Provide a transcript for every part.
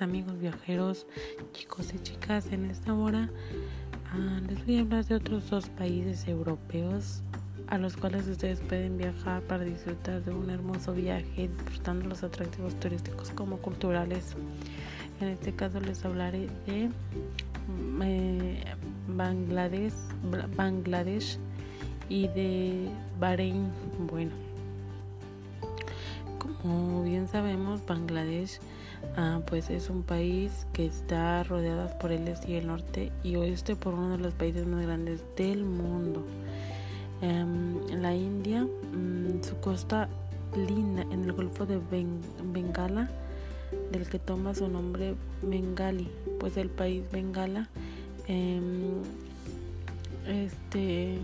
amigos viajeros, chicos y chicas. En esta hora ah, les voy a hablar de otros dos países europeos a los cuales ustedes pueden viajar para disfrutar de un hermoso viaje, disfrutando los atractivos turísticos como culturales. En este caso les hablaré de eh, Bangladesh, Bangladesh y de Bahrein. Bueno. Como bien sabemos, Bangladesh ah, pues es un país que está rodeado por el este y el norte y oeste por uno de los países más grandes del mundo. Em, la India, mm, su costa linda en el Golfo de Bengala, del que toma su nombre Bengali, pues el país Bengala em, este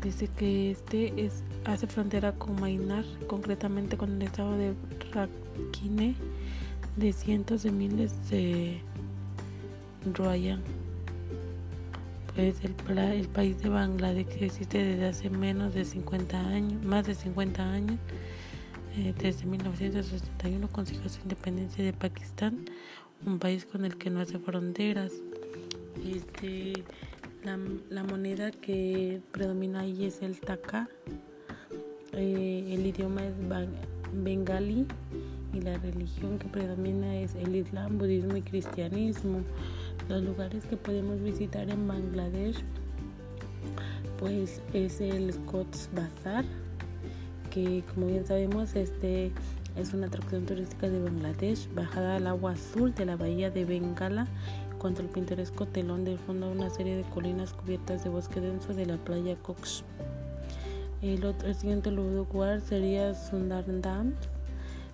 dice que este es hace frontera con Mainar, concretamente con el estado de Rakhine, de cientos de miles de Royan. Pues el, el país de Bangladesh existe desde hace menos de 50 años, más de 50 años. Eh, desde 1961 consiguió su independencia de Pakistán, un país con el que no hace fronteras. Este, la, moneda que predomina ahí es el taka, eh, el idioma es bengalí y la religión que predomina es el islam, budismo y cristianismo. Los lugares que podemos visitar en Bangladesh pues es el Scots Bazaar que como bien sabemos este es una atracción turística de Bangladesh, bajada al agua azul de la bahía de Bengala contra el pintoresco telón de fondo una serie de colinas cubiertas de bosque denso de la playa Cox. El, otro, siguiente lugar sería Sundarbans,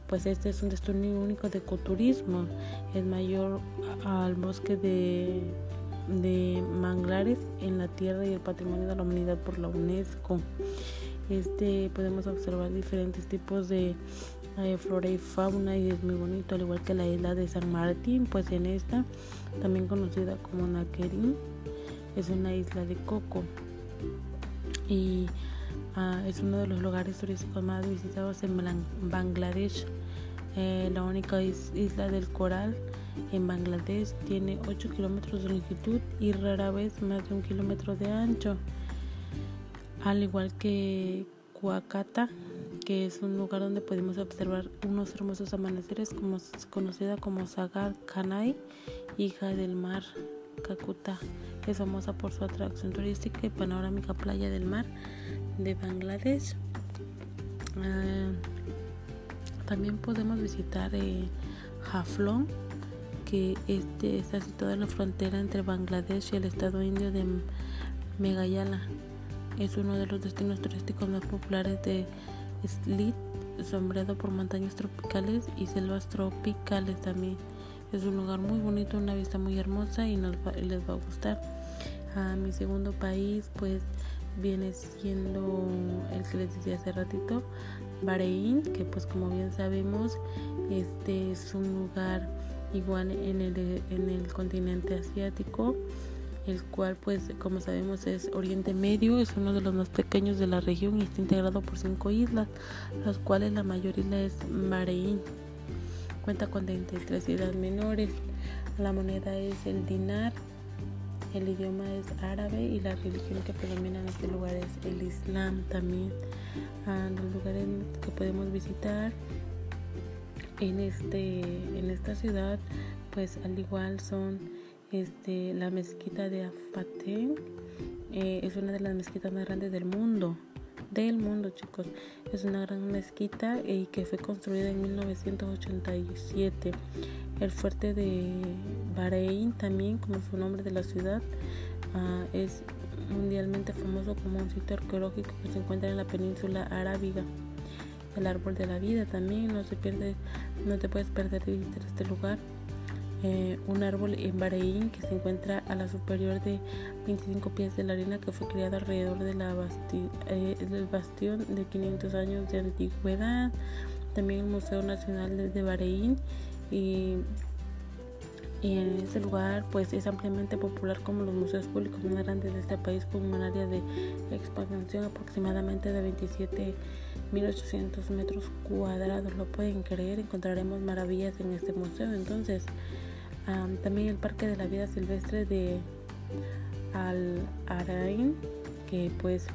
pues este es un destino único de ecoturismo, es mayor al bosque de, de manglares en la tierra y el patrimonio de la humanidad por la UNESCO. Este podemos observar diferentes tipos de eh, flora y fauna y es muy bonito, al igual que la isla de San Martín, pues en esta, también conocida como Nakerin, es una isla de coco. Y Ah, es uno de los lugares turísticos más visitados en Bangladesh. Eh, la única isla del coral en Bangladesh tiene 8 kilómetros de longitud y rara vez más de un kilómetro de ancho. Al igual que Kuakata, que es un lugar donde podemos observar unos hermosos amaneceres conocida como Sagar Kanai, hija del mar Kakuta, es famosa por su atracción turística y panorámica playa del mar de Bangladesh. Ah, también podemos visitar eh, que este está situado en la frontera entre Bangladesh y el estado indio de Meghalaya. Es uno de los destinos turísticos más populares de Slit, sombreado por montañas tropicales y selvas tropicales también. Es un lugar muy bonito, una vista muy hermosa y nos les va a gustar. A mi segundo país, pues viene siendo el que les decía hace ratito, Bahrein, que pues como bien sabemos, este es un lugar igual en el, en el continente asiático, el cual pues como sabemos es Oriente Medio, es uno de los más pequeños de la región y está integrado por cinco islas, las cuales la mayor isla es Bahrein. Cuenta con 33 islas menores. La moneda es el dinar el idioma es árabe y la religión que predomina en este lugar es el Islam también. Los lugares que podemos visitar en este en esta ciudad, pues al igual son este la mezquita de Afatén, eh, es una de las mezquitas más grandes del mundo del mundo chicos es una gran mezquita eh, que fue construida en 1987 el fuerte de Bahrein también, como su nombre de la ciudad, ah, es mundialmente famoso como un sitio arqueológico que se encuentra en la península arábiga. El árbol de la vida también no se pierde, no te puedes perder de visitar este lugar. Eh, un árbol en Bahrein que se encuentra a la superior de 25 pies de la arena que fue creado alrededor eh, del bastión de 500 años de antigüedad. También el Museo Nacional de Bahrein y en este lugar pues es ampliamente popular como los museos públicos más grandes de este país con un área de expansión aproximadamente de 27.800 metros cuadrados. Lo pueden creer, encontraremos maravillas en este museo. Entonces, también el Parque de la Vida Silvestre de Al Arain, que pues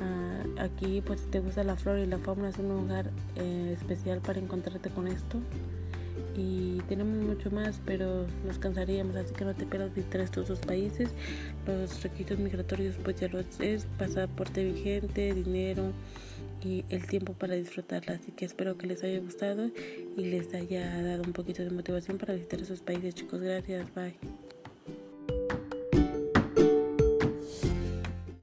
ah, aquí pues si te gusta la flora y la fauna es un lugar eh, especial para encontrarte con esto y tenemos mucho más, pero nos cansaríamos, así que no te pierdas visitar estos dos países. Los requisitos migratorios, pues ya lo es, pasaporte vigente, dinero y el tiempo para disfrutarla. Así que espero que les haya gustado y les haya dado un poquito de motivación para visitar esos países, chicos. Gracias, bye.